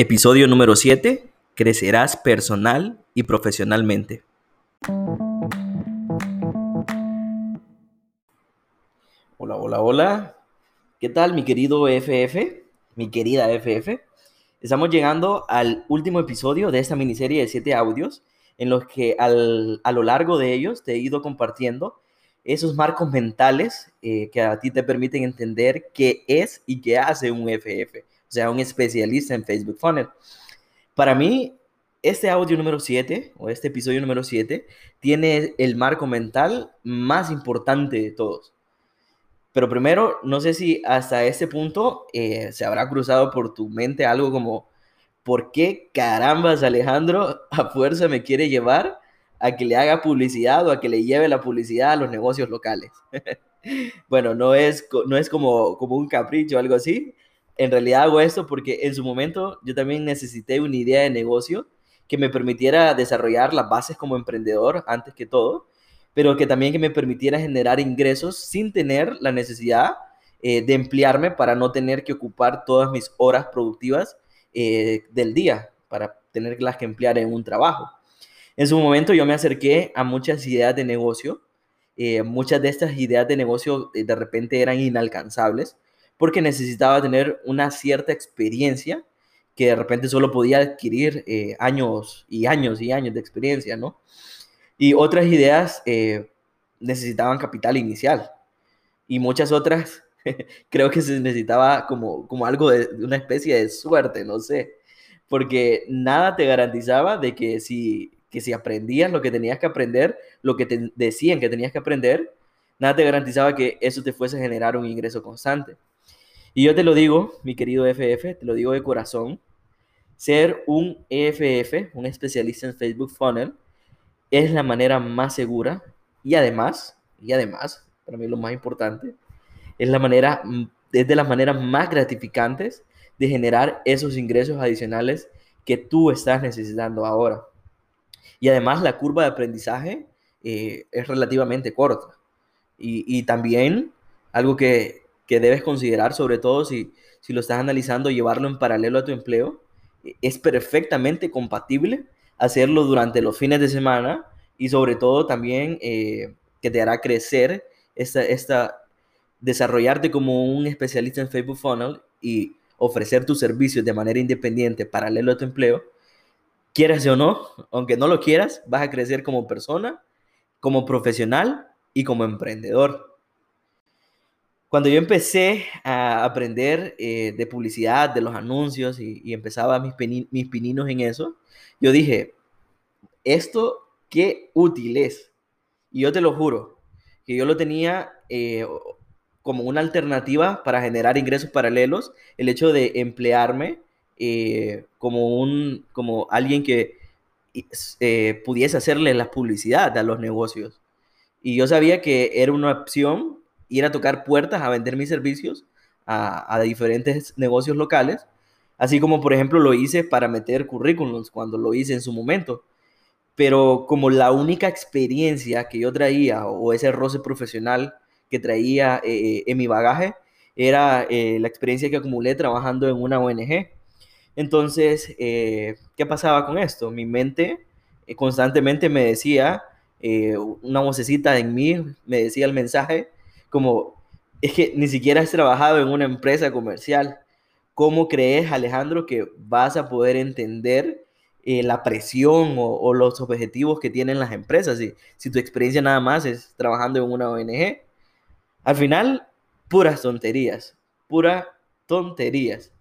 Episodio número 7. Crecerás personal y profesionalmente. Hola, hola, hola. ¿Qué tal mi querido FF? Mi querida FF. Estamos llegando al último episodio de esta miniserie de 7 audios en los que a lo largo de ellos te he ido compartiendo esos marcos mentales eh, que a ti te permiten entender qué es y qué hace un FF sea, un especialista en Facebook Funnel. Para mí, este audio número 7, o este episodio número 7, tiene el marco mental más importante de todos. Pero primero, no sé si hasta este punto eh, se habrá cruzado por tu mente algo como, ¿por qué carambas Alejandro a fuerza me quiere llevar a que le haga publicidad o a que le lleve la publicidad a los negocios locales? bueno, no es, no es como, como un capricho o algo así, en realidad hago esto porque en su momento yo también necesité una idea de negocio que me permitiera desarrollar las bases como emprendedor antes que todo, pero que también que me permitiera generar ingresos sin tener la necesidad eh, de emplearme para no tener que ocupar todas mis horas productivas eh, del día, para tenerlas que emplear en un trabajo. En su momento yo me acerqué a muchas ideas de negocio, eh, muchas de estas ideas de negocio de repente eran inalcanzables, porque necesitaba tener una cierta experiencia que de repente solo podía adquirir eh, años y años y años de experiencia, ¿no? Y otras ideas eh, necesitaban capital inicial y muchas otras creo que se necesitaba como, como algo de una especie de suerte, no sé, porque nada te garantizaba de que si, que si aprendías lo que tenías que aprender, lo que te decían que tenías que aprender, nada te garantizaba que eso te fuese a generar un ingreso constante. Y yo te lo digo, mi querido FF, te lo digo de corazón, ser un EFF, un especialista en Facebook Funnel, es la manera más segura y además, y además, para mí lo más importante, es la manera, es de las maneras más gratificantes de generar esos ingresos adicionales que tú estás necesitando ahora. Y además la curva de aprendizaje eh, es relativamente corta. Y, y también algo que que debes considerar, sobre todo si, si lo estás analizando, llevarlo en paralelo a tu empleo. E, es perfectamente compatible hacerlo durante los fines de semana y sobre todo también eh, que te hará crecer esta, esta, desarrollarte como un especialista en Facebook Funnel y ofrecer tus servicios de manera independiente paralelo a tu empleo, quieras o no, aunque no lo quieras, vas a crecer como persona, como profesional y como emprendedor. Cuando yo empecé a aprender eh, de publicidad, de los anuncios y, empezaba mis, pininos en eso, yo dije, esto qué útil es. Y yo te lo juro, que yo lo tenía eh, como una alternativa para generar ingresos paralelos, el hecho de emplearme eh, como, un, como alguien que pudiese hacerle la publicidad a los negocios. Y yo sabía que era una opción ir a tocar puertas a vender mis servicios a, diferentes negocios locales, así como por ejemplo lo hice para meter currículums cuando lo hice en su momento. Pero como la única experiencia que yo traía o ese roce profesional que traía eh, en mi bagaje era eh, la experiencia que acumulé trabajando en una ONG. Entonces, eh, ¿qué pasaba con esto? Mi mente constantemente me decía, una vocecita en mí me decía el mensaje, como, es que ni siquiera has trabajado en una empresa comercial. ¿Cómo crees, Alejandro, que vas a poder entender eh, la presión o, los objetivos que tienen las empresas si, si tu experiencia nada más es trabajando en una ONG? Al final, puras tonterías, puras tonterías.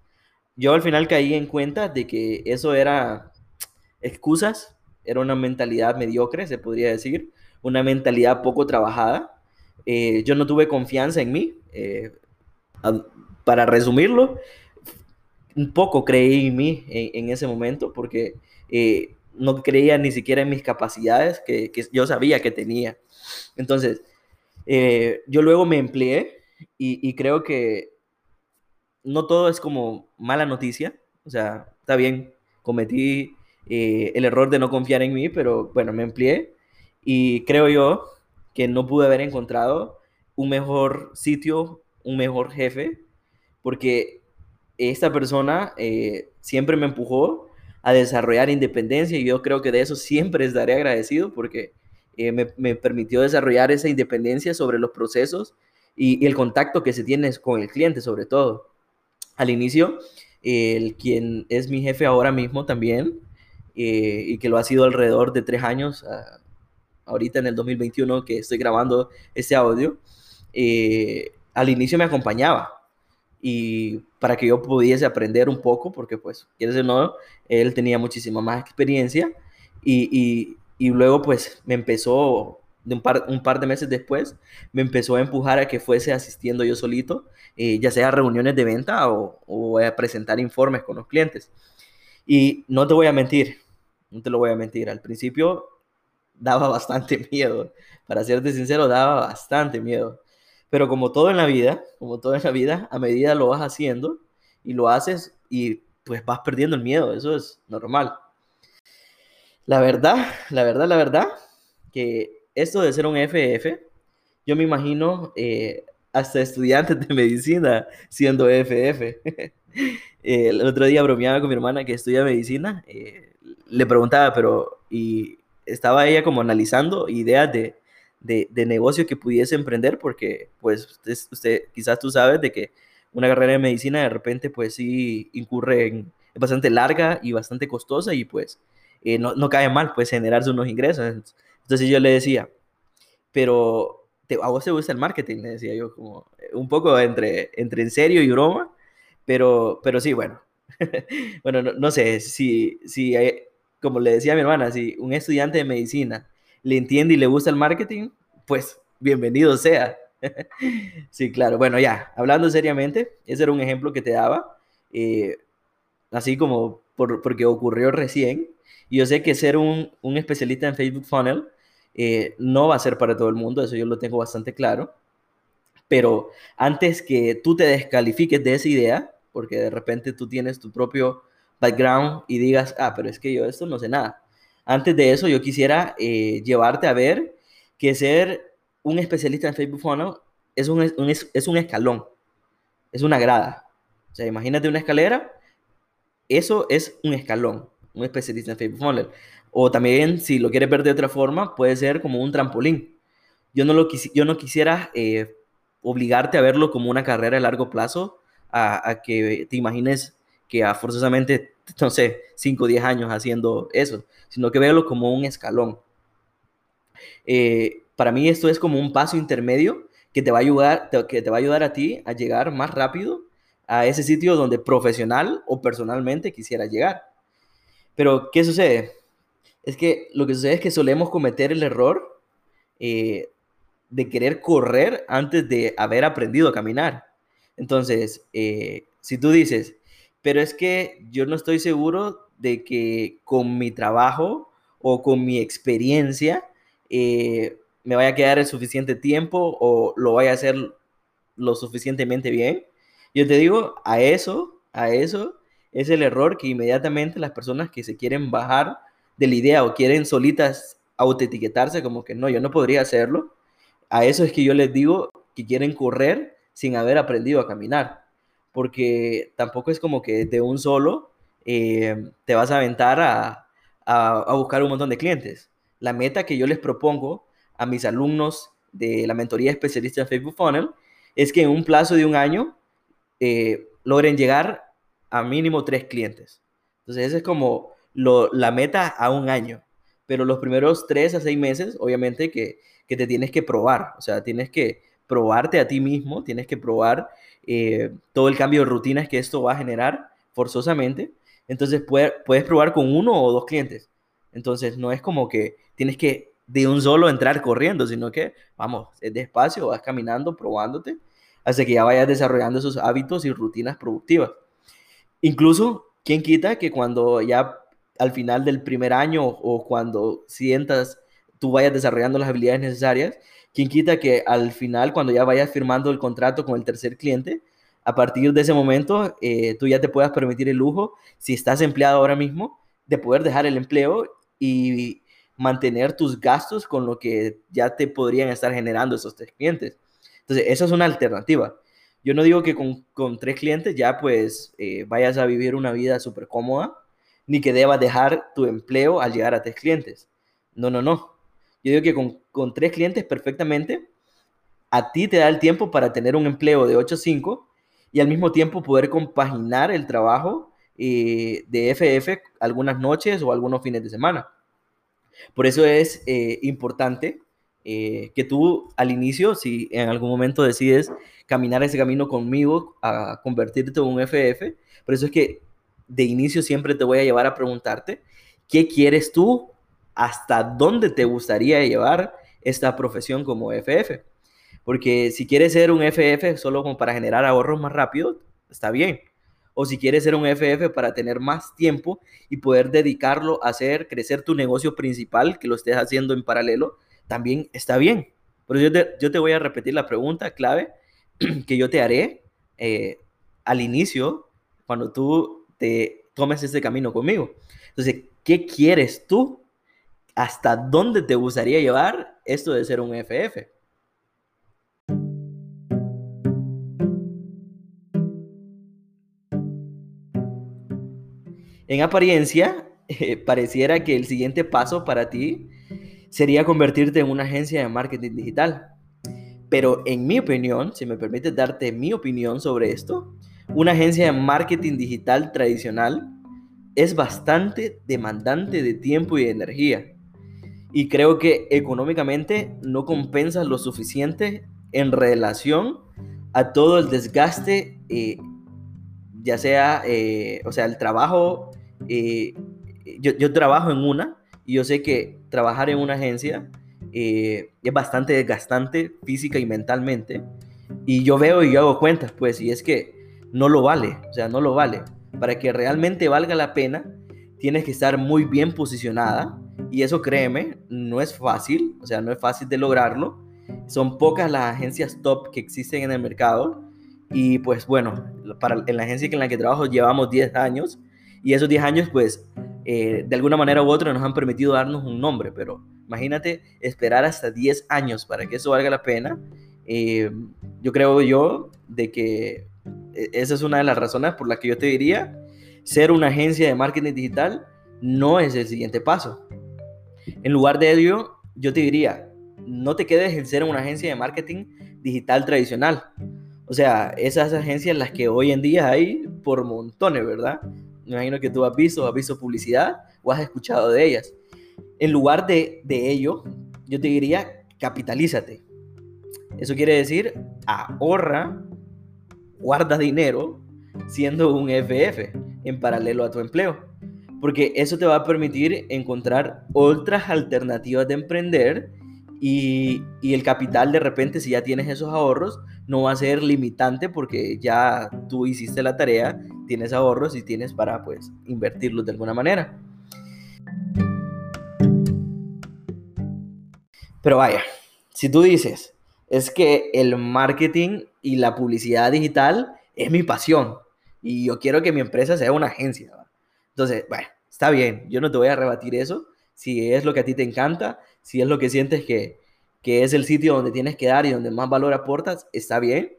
Yo al final caí en cuenta de que eso era excusas, era una mentalidad mediocre, se podría decir, una mentalidad poco trabajada eh, yo no tuve confianza en mí. Eh, para resumirlo, un poco creí en mí en, ese momento porque eh, no creía ni siquiera en mis capacidades que, yo sabía que tenía. Entonces, yo luego me empleé y, creo que no todo es como mala noticia. O sea, está bien, cometí el error de no confiar en mí, pero bueno, me empleé y creo yo que no pude haber encontrado un mejor sitio, un mejor jefe, porque esta persona eh, siempre me empujó a desarrollar independencia y yo creo que de eso siempre estaré agradecido porque eh, me, permitió desarrollar esa independencia sobre los procesos y, el contacto que se tiene con el cliente sobre todo. Al inicio, el quien es mi jefe ahora mismo también eh, y que lo ha sido alrededor de tres años, ah, ahorita en el 2021 que estoy grabando este audio, al inicio me acompañaba y para que yo pudiese aprender un poco, porque pues, quieres o no, él tenía muchísima más experiencia y, y, luego pues me empezó, de un par, un par de meses después, me empezó a empujar a que fuese asistiendo yo solito, eh, ya sea a reuniones de venta o, o a presentar informes con los clientes. Y no te voy a mentir, no te lo voy a mentir, al principio daba bastante miedo, para serte sincero, daba bastante miedo pero como todo en la vida, como todo en la vida, a medida lo vas haciendo y lo haces y pues vas perdiendo el miedo, eso es normal. La verdad, la verdad, la verdad, que esto de ser un FF, yo me imagino eh, hasta estudiantes de medicina siendo FF. el otro día bromeaba con mi hermana que estudia medicina, eh, le preguntaba, pero, estaba ella como analizando ideas de, de, de negocio que pudiese emprender, porque pues usted, quizás tú sabes de que una carrera de medicina de repente pues sí incurre en, es bastante larga y bastante costosa y pues eh, no, no, cae mal pues generarse unos ingresos. Entonces yo le decía, pero a vos te gusta el marketing, le decía yo, como un poco entre, entre en serio y broma, pero, pero sí, bueno, bueno, no, no, sé, si, si como le decía a mi hermana, si un estudiante de medicina le entiende y le gusta el marketing, pues bienvenido sea. sí, claro. Bueno, ya, hablando seriamente, ese era un ejemplo que te daba, eh, así como por, porque ocurrió recién. Y yo sé que ser un, especialista en Facebook Funnel eh, no va a ser para todo el mundo, eso yo lo tengo bastante claro. Pero antes que tú te descalifiques de esa idea, porque de repente tú tienes tu propio background y digas, ah, pero es que yo esto no sé nada. Antes de eso, yo quisiera eh, llevarte a ver que ser un especialista en Facebook Funnel es un, es un escalón, es una grada. O sea, imagínate una escalera, eso es un escalón, un especialista en Facebook Funnel. O también, si lo quieres ver de otra forma, puede ser como un trampolín. Yo no, lo yo no quisiera eh, obligarte a verlo como una carrera a largo plazo, a, a que te imagines que a forzosamente, no sé, 5 o 10 años haciendo eso, sino que verlo como un escalón. Eh, para mí esto es como un paso intermedio que te va a ayudar, que te va a ayudar a ti a llegar más rápido a ese sitio donde profesional o personalmente quisiera llegar. Pero, ¿qué sucede? Es que lo que sucede es que solemos cometer el error eh, de querer correr antes de haber aprendido a caminar. Entonces, eh, si tú dices, pero es que yo no estoy seguro de que con mi trabajo o con mi experiencia eh, me vaya a quedar el suficiente tiempo o lo vaya a hacer lo suficientemente bien. Yo te digo, a eso, a eso es el error que inmediatamente las personas que se quieren bajar de la idea o quieren solitas autoetiquetarse como que no, yo no podría hacerlo. A eso es que yo les digo que quieren correr sin haber aprendido a caminar porque tampoco es como que de un solo eh, te vas a aventar a, a, buscar un montón de clientes. La meta que yo les propongo a mis alumnos de la mentoría especialista en Facebook Funnel es que en un plazo de un año eh, logren llegar a mínimo tres clientes. Entonces, esa es como lo, la meta a un año. Pero los primeros tres a seis meses, obviamente que, que te tienes que probar. O sea, tienes que probarte a ti mismo, tienes que probar eh, todo el cambio de rutinas que esto va a generar forzosamente. Entonces puedes probar con uno o dos clientes. Entonces no es como que tienes que de un solo entrar corriendo, sino que vamos, es despacio, vas caminando, probándote, hasta que ya vayas desarrollando esos hábitos y rutinas productivas. Incluso, ¿quién quita que cuando ya al final del primer año o cuando sientas tú vayas desarrollando las habilidades necesarias, ¿Quién quita que al final, cuando ya vayas firmando el contrato con el tercer cliente, a partir de ese momento, eh, tú ya te puedas permitir el lujo, si estás empleado ahora mismo, de poder dejar el empleo y mantener tus gastos con lo que ya te podrían estar generando esos tres clientes. Entonces, esa es una alternativa. Yo no digo que con, tres clientes ya pues eh, vayas a vivir una vida súper cómoda, ni que debas dejar tu empleo al llegar a tres clientes. No, no, no. Yo digo que con, con tres clientes perfectamente, a ti te da el tiempo para tener un empleo de 8 a 5 y al mismo tiempo poder compaginar el trabajo eh, de FF algunas noches o algunos fines de semana. Por eso es eh, importante eh, que tú al inicio, si en algún momento decides caminar ese camino conmigo a convertirte en un FF, por eso es que de inicio siempre te voy a llevar a preguntarte, ¿qué quieres tú? ¿Hasta dónde te gustaría llevar esta profesión como FF? Porque si quieres ser un FF solo como para generar ahorros más rápido, está bien. O si quieres ser un FF para tener más tiempo y poder dedicarlo a hacer crecer tu negocio principal, que lo estés haciendo en paralelo, también está bien. Pero yo te, voy a repetir la pregunta clave que yo te haré eh, al inicio, cuando tú te tomes este camino conmigo. Entonces, ¿qué quieres tú? ¿Hasta dónde te gustaría llevar esto de ser un FF? En apariencia, eh, pareciera que el siguiente paso para ti sería convertirte en una agencia de marketing digital. Pero en mi opinión, si me permite darte mi opinión sobre esto, una agencia de marketing digital tradicional es bastante demandante de tiempo y de energía. Y creo que económicamente no compensa lo suficiente en relación a todo el desgaste, eh, ya sea, eh, o sea, el trabajo, eh, yo, yo trabajo en una y yo sé que trabajar en una agencia eh, es bastante desgastante física y mentalmente. Y yo veo y yo hago cuentas, pues, y es que no lo vale, o sea, no lo vale. Para que realmente valga la pena, tienes que estar muy bien posicionada. Y eso, créeme, no es fácil, o sea, no es fácil de lograrlo. Son pocas las agencias top que existen en el mercado. Y pues bueno, para, en la agencia en la que trabajo llevamos 10 años. Y esos 10 años, pues, eh, de alguna manera u otra nos han permitido darnos un nombre, pero imagínate esperar hasta 10 años para que eso valga la pena. Eh, yo creo yo de que e, esa es una de las razones por las que yo te diría, ser una agencia de marketing digital no es el siguiente paso. En lugar de ello, yo te diría, no te quedes en ser una agencia de marketing digital tradicional. O sea, esas agencias las que hoy en día hay por montones, ¿verdad? me imagino que tú has visto, has visto publicidad o has escuchado de ellas. En lugar de, de ello, yo te diría, capitalízate. Eso quiere decir, ahorra, guarda dinero siendo un FF en paralelo a tu empleo. Porque eso te va a permitir encontrar otras alternativas de emprender y, y, el capital de repente, si ya tienes esos ahorros, no va a ser limitante porque ya tú hiciste la tarea, tienes ahorros y tienes para pues invertirlos de alguna manera. Pero vaya, si tú dices, es que el marketing y la publicidad digital es mi pasión y yo quiero que mi empresa sea una agencia. Entonces, bueno, está bien, yo no te voy a rebatir eso. Si es lo que a ti te encanta, si es lo que sientes que, que es el sitio donde tienes que dar y donde más valor aportas, está bien.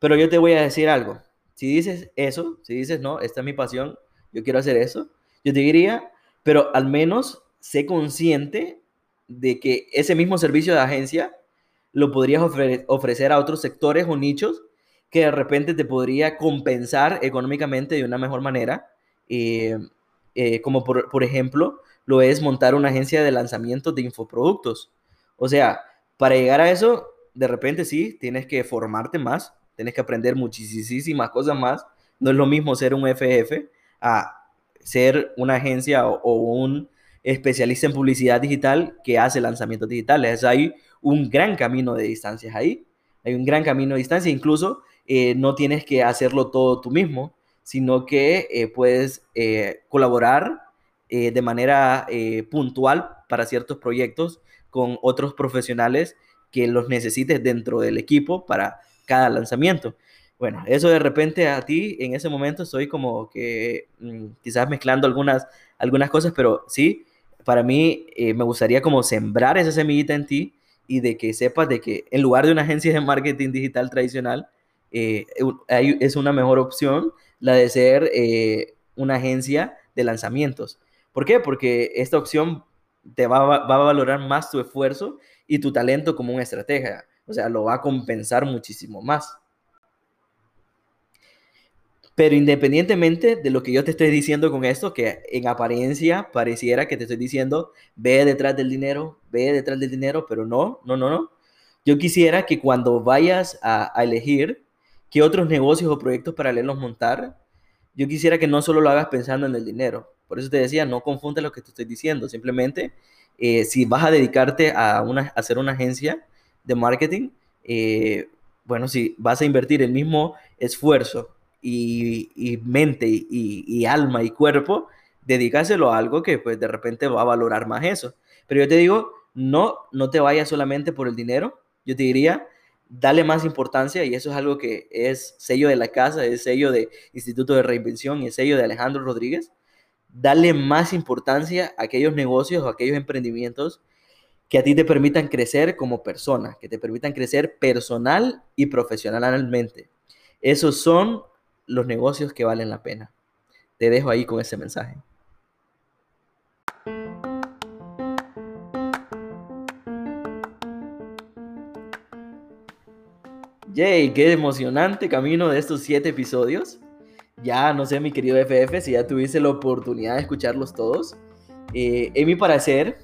Pero yo te voy a decir algo. Si dices eso, si dices, no, esta es mi pasión, yo quiero hacer eso, yo te diría, pero al menos sé consciente de que ese mismo servicio de agencia lo podrías ofrecer a otros sectores o nichos que de repente te podría compensar económicamente de una mejor manera, eh, eh, como por, ejemplo lo es montar una agencia de lanzamiento de infoproductos. O sea, para llegar a eso, de repente sí, tienes que formarte más, tienes que aprender muchísimas cosas más. No es lo mismo ser un FF a ser una agencia o, un especialista en publicidad digital que hace lanzamientos digitales. Hay un gran camino de distancias ahí. Hay un gran camino de distancia. Incluso eh, no tienes que hacerlo todo tú mismo, sino que eh, puedes eh, colaborar de manera puntual para ciertos proyectos con otros profesionales que los necesites dentro del equipo para cada lanzamiento. Bueno, eso de repente a ti en ese momento estoy como que mm, quizás mezclando algunas, algunas cosas, pero sí, para mí eh, me gustaría como sembrar esa semillita en ti y de que sepas de que en lugar de una agencia de marketing digital tradicional, eh, es una mejor opción la de ser eh, una agencia de lanzamientos. ¿Por qué? Porque esta opción te va, va, a valorar más tu esfuerzo y tu talento como una estrategia. O sea, lo va a compensar muchísimo más. Pero independientemente de lo que yo te estoy diciendo con esto, que en apariencia pareciera que te estoy diciendo, ve detrás del dinero, ve detrás del dinero, pero no, no, no, no. Yo quisiera que cuando vayas a, a elegir qué otros negocios o proyectos paralelos montar, yo quisiera que no solo lo hagas pensando en el dinero. Por eso te decía, no confunde lo que te estoy diciendo. Simplemente, eh, si vas a dedicarte a, una, hacer una agencia de marketing, eh, bueno, si vas a invertir el mismo esfuerzo y, mente y, alma y cuerpo, dedícaselo a algo que pues de repente va a valorar más eso. Pero yo te digo, no, no te vayas solamente por el dinero. Yo te diría, dale más importancia y eso es algo que es sello de la casa, es sello de Instituto de Reinvención y es sello de Alejandro Rodríguez. Dale más importancia a aquellos negocios o aquellos emprendimientos que a ti te permitan crecer como persona, que te permitan crecer personal y profesionalmente. Esos son los negocios que valen la pena. Te dejo ahí con ese mensaje. Yay, qué emocionante camino de estos siete episodios. Ya no sé, mi querido FF, si ya tuviste la oportunidad de escucharlos todos. Eh, en mi parecer,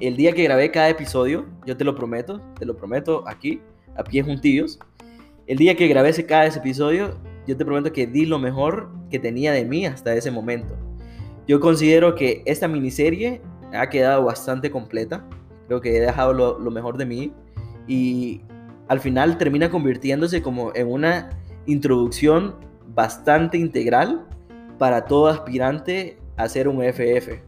el día que grabé cada episodio, yo te lo prometo, te lo prometo aquí, a pies juntillos. El día que grabé cada episodio, yo te prometo que di lo mejor que tenía de mí hasta ese momento. Yo considero que esta miniserie ha quedado bastante completa. Creo que he dejado lo mejor de mí. Y al final termina convirtiéndose como en una introducción bastante integral para todo aspirante a ser un FF.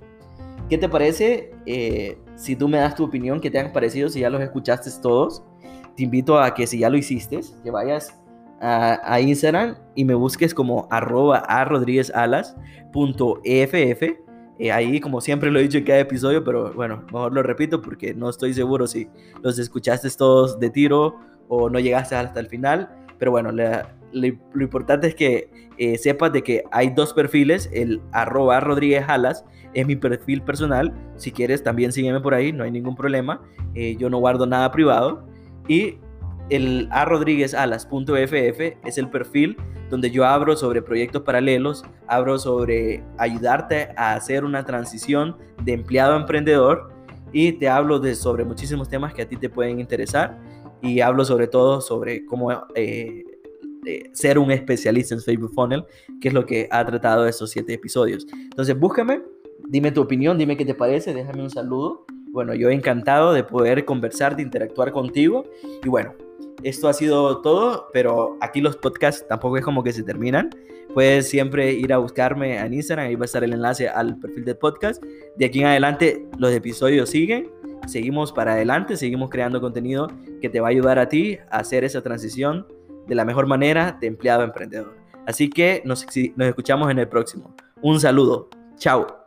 ¿Qué te parece eh, si tú me das tu opinión, qué te han parecido, si ya los escuchaste todos? Te invito a que si ya lo hiciste, que vayas a, Instagram y me busques como arroba a eh, ahí, como siempre lo he dicho en cada episodio, pero bueno, mejor lo repito porque no estoy seguro si los escuchaste todos de tiro o no llegaste hasta el final. Pero bueno, lo importante es que eh, sepas de que hay dos perfiles. El arroba Rodríguez Alas es mi perfil personal. Si quieres, también sígueme por ahí, no hay ningún problema. Eh, yo no guardo nada privado. Y el a es el perfil donde yo abro sobre proyectos paralelos, abro sobre ayudarte a hacer una transición de empleado a emprendedor y te hablo de sobre muchísimos temas que a ti te pueden interesar y hablo sobre todo sobre cómo eh, eh, ser un especialista en Facebook Funnel, que es lo que ha tratado estos siete episodios. Entonces, búscame, dime tu opinión, dime qué te parece, déjame un saludo. Bueno, yo encantado de poder conversar, de interactuar contigo. Y bueno, esto ha sido todo, pero aquí los podcasts tampoco es como que se terminan. Puedes siempre ir a buscarme en Instagram, ahí va a estar el enlace al perfil del podcast. De aquí en adelante los episodios siguen seguimos para adelante, seguimos creando contenido que te va a ayudar a ti a hacer esa transición de la mejor manera de empleado a emprendedor. Así que nos, nos escuchamos en el próximo. Un saludo. Chao.